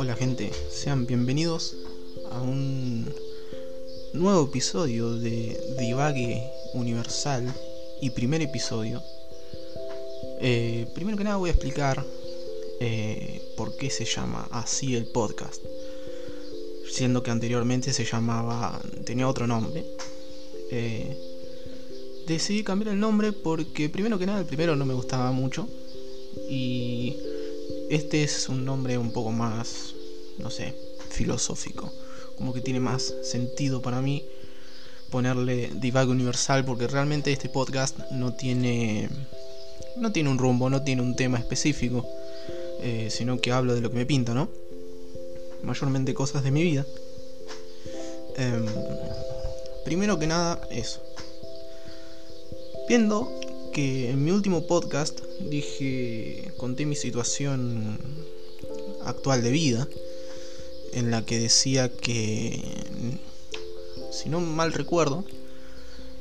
Hola gente, sean bienvenidos a un nuevo episodio de Divague Universal y primer episodio. Eh, primero que nada voy a explicar eh, por qué se llama así el podcast, siendo que anteriormente se llamaba, tenía otro nombre. Eh, decidí cambiar el nombre porque primero que nada el primero no me gustaba mucho y este es un nombre un poco más, no sé, filosófico. Como que tiene más sentido para mí ponerle Divague Universal porque realmente este podcast no tiene no tiene un rumbo, no tiene un tema específico, eh, sino que hablo de lo que me pinta, ¿no? Mayormente cosas de mi vida. Em, primero que nada, eso. Viendo que en mi último podcast dije, conté mi situación actual de vida, en la que decía que, si no mal recuerdo,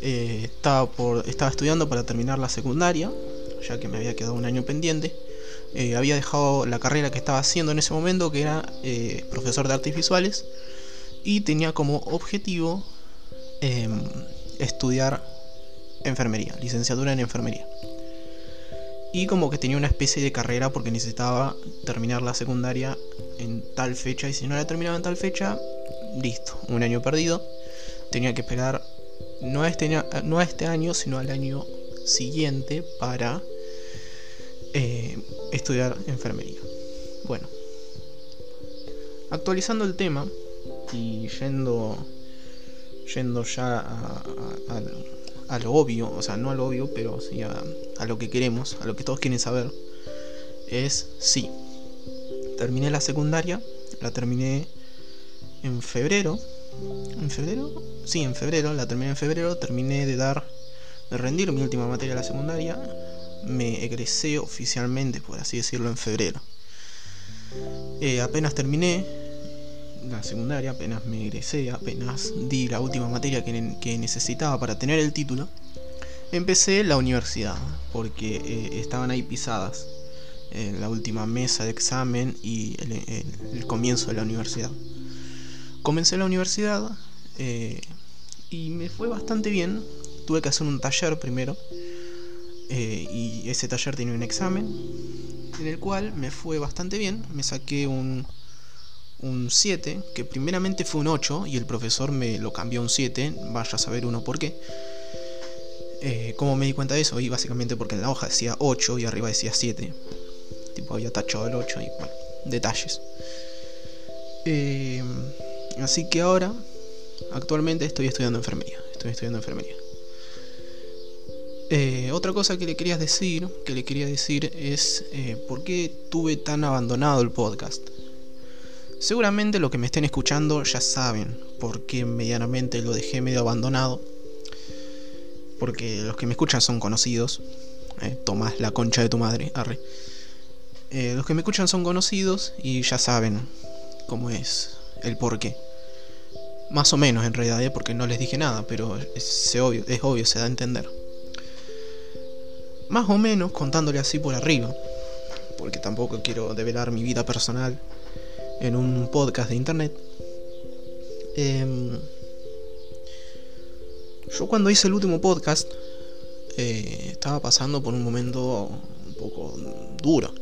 eh, estaba, por, estaba estudiando para terminar la secundaria, ya que me había quedado un año pendiente. Eh, había dejado la carrera que estaba haciendo en ese momento, que era eh, profesor de artes visuales, y tenía como objetivo em, estudiar enfermería, licenciatura en enfermería y como que tenía una especie de carrera porque necesitaba terminar la secundaria en tal fecha y si no la terminaba en tal fecha, listo, un año perdido. Tenía que esperar no a este, no a este año, sino al año siguiente para eh, estudiar enfermería. Bueno, actualizando el tema y yendo, yendo ya lo obvio, o sea, no a lo obvio, pero sí a, a lo que queremos, a lo que todos quieren saber, es sí. Terminé la secundaria, la terminé en febrero. ¿En febrero? Sí, en febrero, la terminé en febrero, terminé de dar, de rendir mi última materia de la secundaria, me egresé oficialmente, por así decirlo, en febrero. Eh, apenas terminé, la secundaria, apenas me egresé, apenas di la última materia que, necesitaba para tener el título, empecé la universidad, porque eh, estaban ahí pisadas eh, la última mesa de examen y el, comienzo de la universidad. Comencé la universidad eh, y me fue bastante bien. Tuve que hacer un taller primero y ese taller tenía un examen en el cual me fue bastante bien. Me saqué un un 7, que primeramente fue un 8 y el profesor me lo cambió a un 7, vaya a saber uno por qué. Eh, ¿Cómo me di cuenta de eso? Y básicamente porque en la hoja decía 8 y arriba decía 7. Tipo, había tachado el 8 y bueno, detalles. Eh, así que ahora, actualmente estoy estudiando enfermería. Estoy estudiando enfermería. Eh, otra cosa que le quería decir, que le quería decir es por qué tuve tan abandonado el podcast. Seguramente lo que me estén escuchando ya saben por qué medianamente lo dejé medio abandonado. Porque los que me escuchan son conocidos. Eh, Tomás, la concha de tu madre, arre. Eh, los que me escuchan son conocidos y ya saben cómo es el por qué. Más o menos en realidad, ¿eh? porque no les dije nada, pero es obvio, se da a entender. Más o menos contándole así por arriba, porque tampoco quiero develar mi vida personal en un podcast de internet. Em, yo cuando hice el último podcast eh, estaba pasando por un momento un poco duro,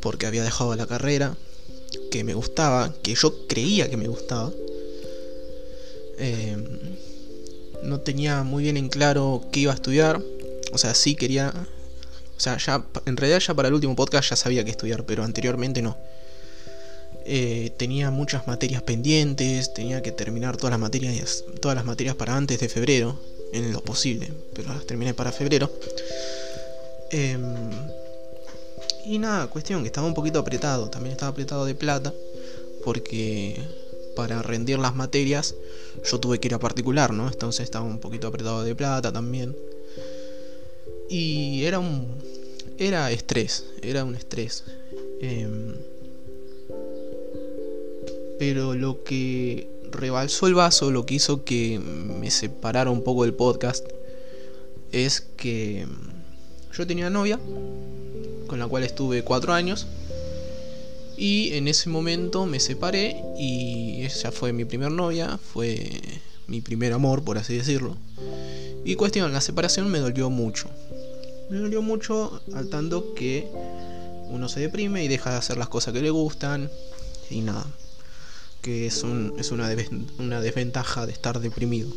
porque había dejado la carrera que me gustaba, que yo creía que me gustaba. Em, no tenía muy bien en claro qué iba a estudiar, o sea, sí quería... O sea, ya en realidad ya para el último podcast ya sabía qué estudiar, pero anteriormente no. Eh, tenía muchas materias pendientes, tenía que terminar todas las materias, todas las materias para antes de febrero, en lo posible, pero las terminé para febrero. Em, y nada, cuestión que estaba un poquito apretado, también estaba apretado de plata, porque para rendir las materias yo tuve que ir a particular, ¿no? Entonces estaba un poquito apretado de plata también. Y era un... Era estrés, era un estrés. Em, pero lo que rebalsó el vaso, lo que hizo que me separara un poco del podcast, es que yo tenía novia, con la cual estuve cuatro años, Y en ese momento me separé y ella fue mi primer novia, fue mi primer amor, por así decirlo. Y cuestión, la separación me dolió mucho. Me dolió mucho al tanto que uno se deprime y deja de hacer las cosas que le gustan y nada. Que es, un, es una, desventaja de estar deprimido.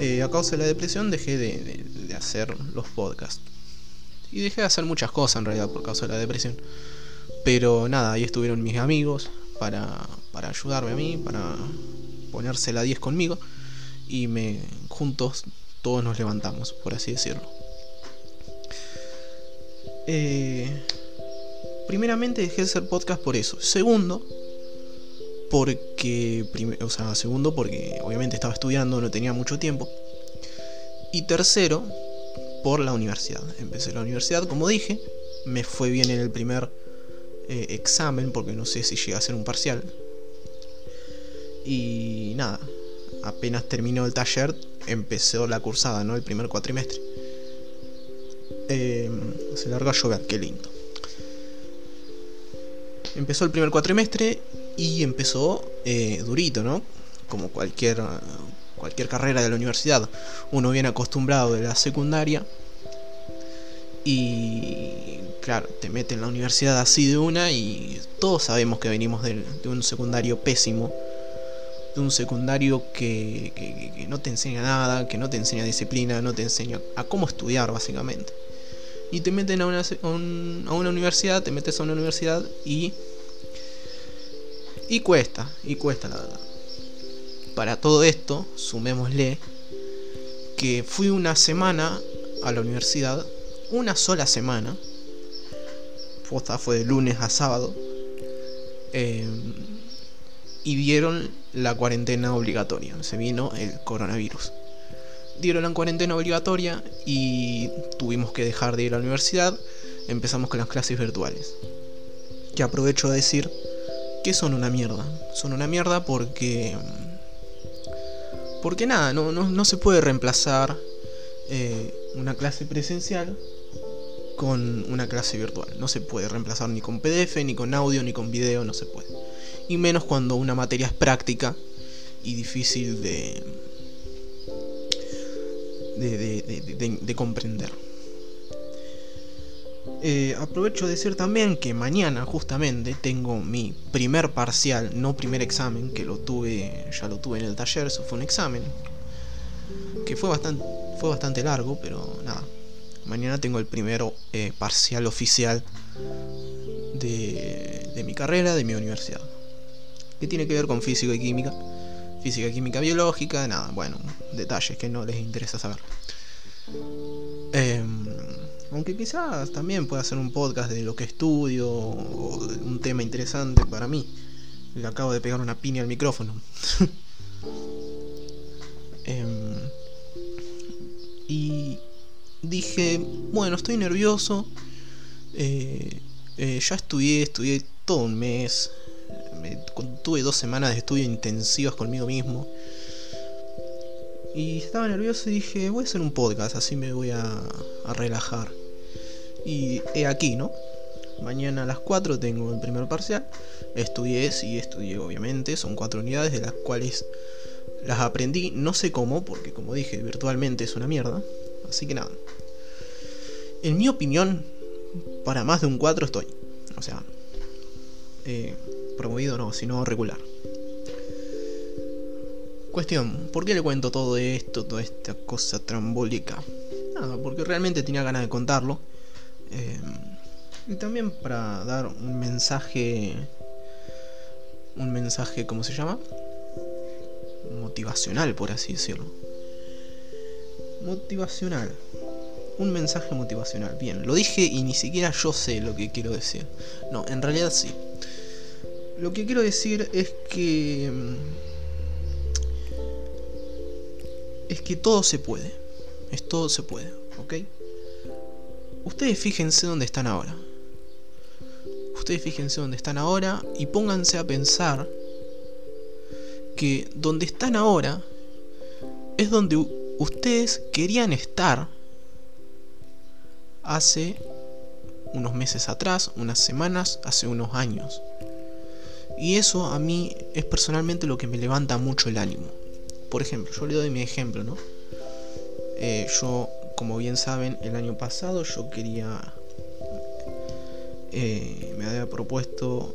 Eh, a causa de la depresión dejé de, de, hacer los podcasts. Y dejé de hacer muchas cosas en realidad por causa de la depresión. Pero nada, ahí estuvieron mis amigos para, para ayudarme a mí, para ponerse la 10 conmigo. Y me juntos todos nos levantamos, por así decirlo. Eh, primeramente dejé de hacer podcast por eso. Segundo, porque. O sea, segundo, porque obviamente estaba estudiando, no tenía mucho tiempo. Y tercero, por la universidad. Empecé la universidad, como dije. Me fue bien en el primer eh, examen, porque no sé si llegué a hacer un parcial. Y nada, apenas terminó el taller, empezó la cursada, ¿no? El primer cuatrimestre. Eh, se larga a qué lindo. Empezó el primer cuatrimestre y empezó eh, durito, ¿no? Como cualquier, cualquier carrera de la universidad. Uno viene acostumbrado de la secundaria y claro, te mete en la universidad así de una y todos sabemos que venimos de, un secundario pésimo, de un secundario que, que, no te enseña nada, que no te enseña disciplina, no te enseña a cómo estudiar básicamente. Y te meten a una, a una universidad, te metes a una universidad y y cuesta, y cuesta la verdad. Para todo esto, sumémosle que fui una semana a la universidad, una sola semana, fue de lunes a sábado, eh, y dieron la cuarentena obligatoria, se vino el coronavirus. Dieron la cuarentena obligatoria y tuvimos que dejar de ir a la universidad, empezamos con las clases virtuales. Que aprovecho a decir que son una mierda. Son una mierda porque... Porque nada, no, no, se puede reemplazar eh, una clase presencial con una clase virtual. No se puede reemplazar ni con PDF, ni con audio, ni con video, no se puede. Y menos cuando una materia es práctica y difícil de, de, de, de comprender. Eh, aprovecho de decir también que mañana justamente tengo mi primer parcial, no primer examen, que lo tuve, ya lo tuve en el taller, eso fue un examen, que fue bastante, fue bastante largo, pero nada. Mañana tengo el primero eh, parcial oficial de, de mi carrera, de mi universidad, que tiene que ver con física y química, física, química, biológica, nada, bueno, detalles que no les interesa saber. Eh, aunque quizás también pueda hacer un podcast de lo que estudio o un tema interesante para mí. Le acabo de pegar una piña al micrófono. Em, y dije, bueno, estoy nervioso. Eh, eh, ya estudié, estudié todo un mes. Tuve dos semanas de estudio intensivas conmigo mismo. Y estaba nervioso y dije, voy a hacer un podcast, así me voy a, relajar. Y he aquí, ¿no? Mañana a las 4 tengo el primer parcial. Estudié, sí, estudié obviamente. Son cuatro unidades de las cuales las aprendí. No sé cómo, porque como dije, virtualmente es una mierda. Así que nada. En mi opinión, para más de un 4 estoy. O sea, eh, promovido no, sino regular. Cuestión, ¿por qué le cuento todo esto, toda esta cosa trambólica? Nada, porque realmente tenía ganas de contarlo. Eh, y también para dar un mensaje, un mensaje, ¿cómo se llama? Motivacional, por así decirlo. Motivacional. Un mensaje motivacional. Bien, lo dije y ni siquiera yo sé lo que quiero decir. No, en realidad sí. Lo que quiero decir es que... Es que todo se puede. Es todo se puede, ¿ok? Ustedes fíjense dónde están ahora. Ustedes fíjense dónde están ahora y pónganse a pensar que donde están ahora es donde ustedes querían estar hace unos meses atrás, unas semanas, hace unos años. Y eso a mí es personalmente lo que me levanta mucho el ánimo. Por ejemplo, yo le doy mi ejemplo, ¿no? Eh, yo, como bien saben, el año pasado yo quería... Eh, me había propuesto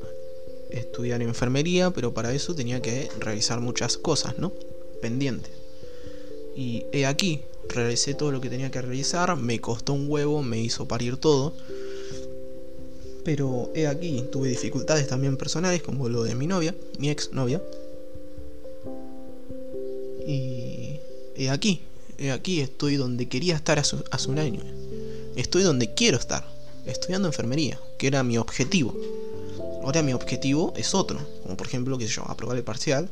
estudiar enfermería, pero para eso tenía que realizar muchas cosas, ¿no? Pendientes. Y he aquí, realicé todo lo que tenía que realizar, me costó un huevo, me hizo parir todo. Pero he aquí, tuve dificultades también personales, como lo de mi novia, mi ex novia. Y he aquí, he aquí, estoy donde quería estar hace, hace un año. Estoy donde quiero estar, estudiando enfermería, que era mi objetivo. Ahora mi objetivo es otro, como por ejemplo, qué sé yo, aprobar el parcial,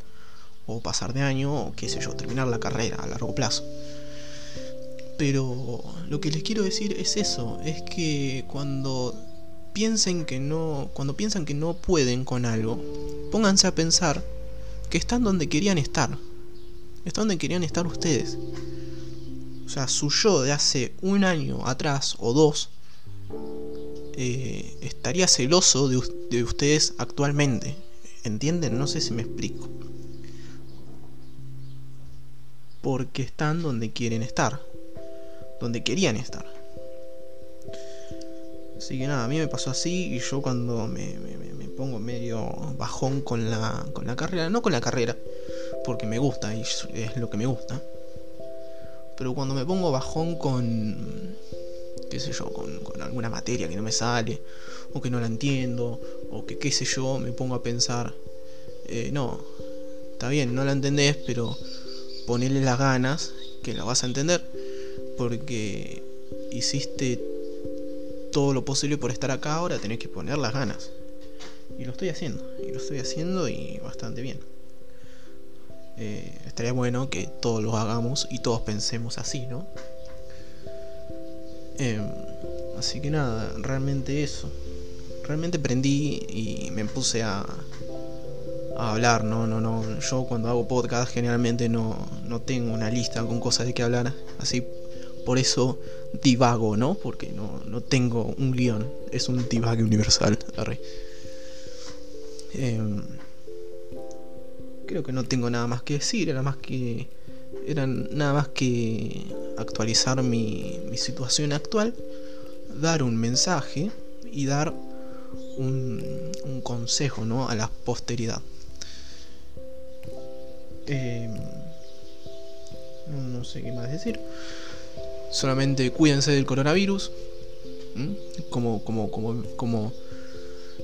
o pasar de año, o qué sé yo, terminar la carrera a largo plazo. Pero lo que les quiero decir es eso, es que cuando piensen que no, cuando piensan que no pueden con algo, pónganse a pensar que están donde querían estar. Están donde querían estar ustedes. O sea, su yo de hace un año atrás o dos eh, estaría celoso de, de ustedes actualmente. ¿Entienden? No sé si me explico. Porque están donde quieren estar donde querían estar. Así que nada, a mí me pasó así y yo cuando me, pongo medio bajón con la, con la carrera, no con la carrera, porque me gusta y es lo que me gusta, pero cuando me pongo bajón con, qué sé yo, con, con alguna materia que no me sale, o que no la entiendo, o que qué sé yo, me pongo a pensar, eh, no, está bien, no la entendés, pero ponele las ganas, que la vas a entender porque hiciste todo lo posible por estar acá, ahora tenés que poner las ganas. Y lo estoy haciendo, y lo estoy haciendo y bastante bien. Eh, estaría bueno que todos lo hagamos y todos pensemos así, ¿no? Em, así que nada, realmente eso. Realmente prendí y me puse a, a hablar, no, no, no. Yo cuando hago podcast generalmente no, no tengo una lista con cosas de qué hablar, así por eso divago, ¿no? Porque no, tengo un guion, es un divague universal. Em, creo que no tengo nada más que decir, era más que. Era nada más que actualizar mi, situación actual, dar un mensaje y dar un, consejo ¿no? a la posteridad. Em, no sé qué más decir. Solamente cuídense del coronavirus. Como, como, como, como.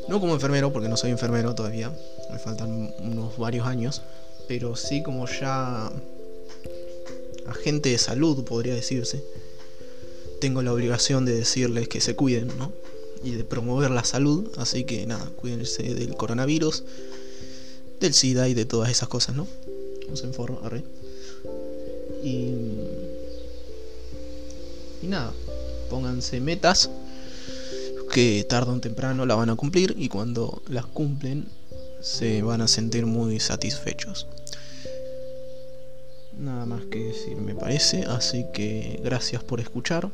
No como enfermero, porque no soy enfermero todavía. Me faltan unos varios años. Pero sí como ya. Agente de salud, podría decirse. Tengo la obligación de decirles que se cuiden, ¿no? Y de promover la salud. Así que nada, cuídense del coronavirus, del SIDA y de todas esas cosas, ¿no? No se informa, Y y nada, pónganse metas que tarde o temprano la van a cumplir y cuando las cumplen se van a sentir muy satisfechos. Nada más que decir me parece, así que gracias por escuchar.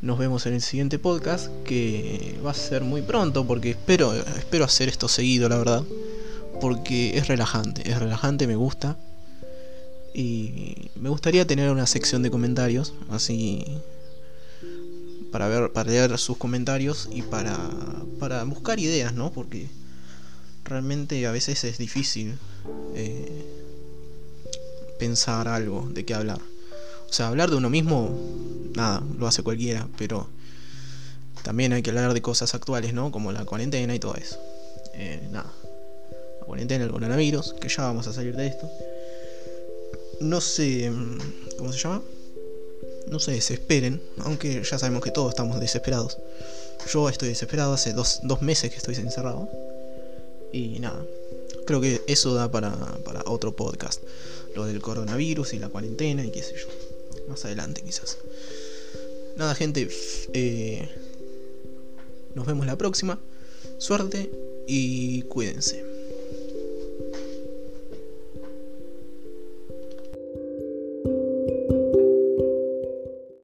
Nos vemos en el siguiente podcast que va a ser muy pronto porque espero espero hacer esto seguido, la verdad, porque es relajante, es relajante, me gusta y me gustaría tener una sección de comentarios, así para ver, para leer sus comentarios y para, para buscar ideas, ¿no? Porque realmente a veces es difícil eh, pensar algo de qué hablar. O sea, hablar de uno mismo, nada, lo hace cualquiera, pero también hay que hablar de cosas actuales, ¿no? Como la cuarentena y todo eso. Eh, nada, la cuarentena, el coronavirus, que ya vamos a salir de esto no se... ¿Cómo se llama? No se desesperen, aunque ya sabemos que todos estamos desesperados. Yo estoy desesperado, hace dos, meses que estoy encerrado. Y nada, creo que eso da para, para otro podcast. Lo del coronavirus y la cuarentena y qué sé yo. Más adelante quizás. Nada gente, eh, nos vemos la próxima. Suerte y cuídense.